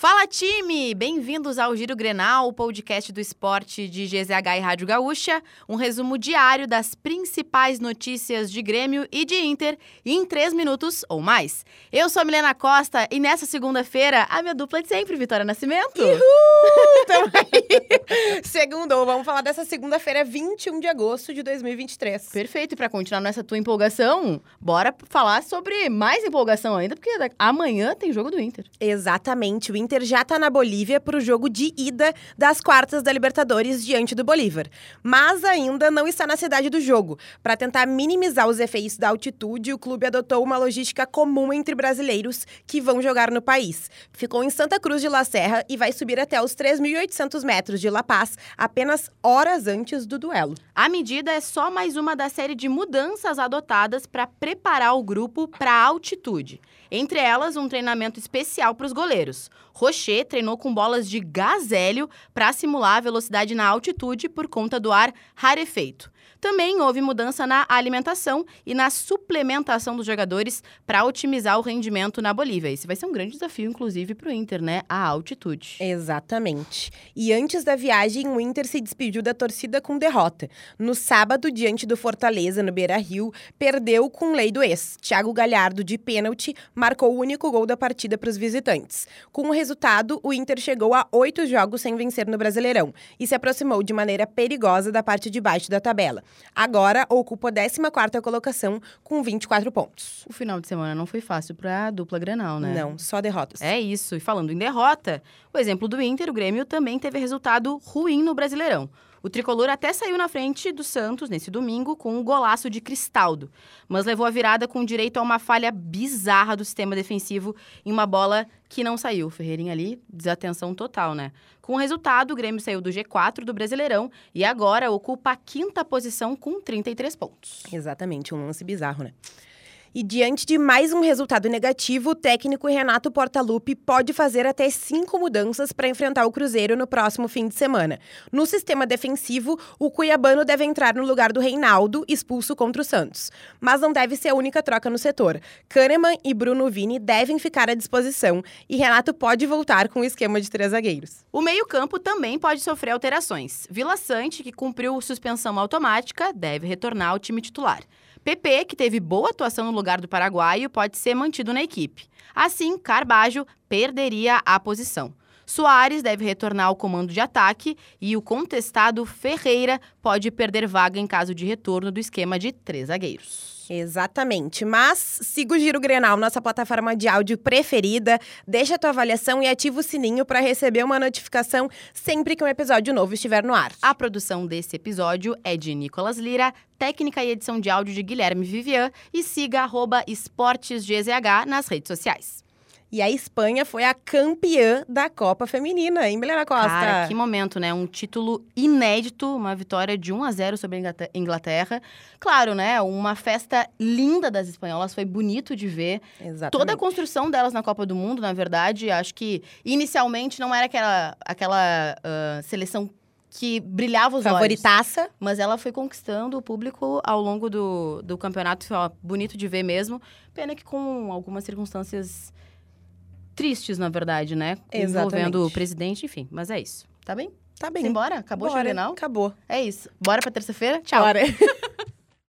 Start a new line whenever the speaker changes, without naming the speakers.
Fala time! Bem-vindos ao Giro Grenal, o podcast do esporte de GZH e Rádio Gaúcha. Um resumo diário das principais notícias de Grêmio e de Inter em três minutos ou mais. Eu sou a Milena Costa e nessa segunda-feira, a minha dupla de sempre, Vitória Nascimento.
Uhul! Tamo aí. Segundo, vamos falar dessa segunda-feira, 21 de agosto de 2023.
Perfeito, e para continuar nessa tua empolgação, bora falar sobre mais empolgação ainda, porque amanhã tem jogo do Inter.
Exatamente, o Inter já está na Bolívia para o jogo de ida das quartas da Libertadores diante do Bolívar, mas ainda não está na cidade do jogo. Para tentar minimizar os efeitos da altitude, o clube adotou uma logística comum entre brasileiros que vão jogar no país. Ficou em Santa Cruz de La Serra e vai subir até os 3.800 metros de La Paz apenas horas antes do duelo.
A medida é só mais uma da série de mudanças adotadas para preparar o grupo para a altitude. Entre elas, um treinamento especial para os goleiros. Rocher treinou com bolas de gás hélio para simular a velocidade na altitude por conta do ar rarefeito. Também houve mudança na alimentação e na suplementação dos jogadores para otimizar o rendimento na Bolívia. Esse vai ser um grande desafio, inclusive, para o Inter, né? A altitude.
Exatamente. E antes da viagem, o Inter se despediu da torcida com derrota. No sábado, diante do Fortaleza, no Beira Rio, perdeu com lei do ex. Thiago Galhardo, de pênalti, marcou o único gol da partida para os visitantes. Com o resultado, o Inter chegou a oito jogos sem vencer no Brasileirão e se aproximou de maneira perigosa da parte de baixo da tabela. Agora ocupa a 14 colocação com 24 pontos.
O final de semana não foi fácil para a dupla Grenal, né?
Não, só derrotas.
É isso. E falando em derrota, o exemplo do Inter, o Grêmio também teve resultado ruim no Brasileirão. O tricolor até saiu na frente do Santos nesse domingo com um golaço de Cristaldo, mas levou a virada com direito a uma falha bizarra do sistema defensivo em uma bola que não saiu. Ferreirinha ali, desatenção total, né? Com o resultado, o Grêmio saiu do G4 do Brasileirão e agora ocupa a quinta posição com 33 pontos.
Exatamente, um lance bizarro, né? E diante de mais um resultado negativo, o técnico Renato Portaluppi pode fazer até cinco mudanças para enfrentar o Cruzeiro no próximo fim de semana. No sistema defensivo, o Cuiabano deve entrar no lugar do Reinaldo, expulso contra o Santos. Mas não deve ser a única troca no setor. Kahneman e Bruno Vini devem ficar à disposição e Renato pode voltar com o esquema de três zagueiros.
O meio-campo também pode sofrer alterações. Vila Sante, que cumpriu suspensão automática, deve retornar ao time titular. PP, que teve boa atuação no lugar do paraguaio, pode ser mantido na equipe. Assim, Carbajo perderia a posição. Soares deve retornar ao comando de ataque e o contestado Ferreira pode perder vaga em caso de retorno do esquema de três zagueiros.
Exatamente. Mas siga o Giro Grenal, nossa plataforma de áudio preferida. Deixa a tua avaliação e ativa o sininho para receber uma notificação sempre que um episódio novo estiver no ar.
A produção desse episódio é de Nicolas Lira, técnica e edição de áudio de Guilherme Vivian e siga arroba esportesgzh nas redes sociais.
E a Espanha foi a campeã da Copa Feminina, hein, Milena Costa?
Cara, que momento, né? Um título inédito, uma vitória de 1 a 0 sobre a Inglaterra. Claro, né? Uma festa linda das espanholas, foi bonito de ver.
Exatamente.
Toda a construção delas na Copa do Mundo, na verdade, acho que inicialmente não era aquela, aquela uh, seleção que brilhava os
Favoritaça.
olhos. Mas ela foi conquistando o público ao longo do, do campeonato. Foi bonito de ver mesmo. Pena que com algumas circunstâncias tristes, na verdade, né?
Exatamente.
Envolvendo o presidente, enfim. Mas é isso. Tá bem?
Tá bem.
Simbora? Acabou
Bora.
o Juvenal?
Acabou.
É isso. Bora pra terça-feira? Tchau.
Bora.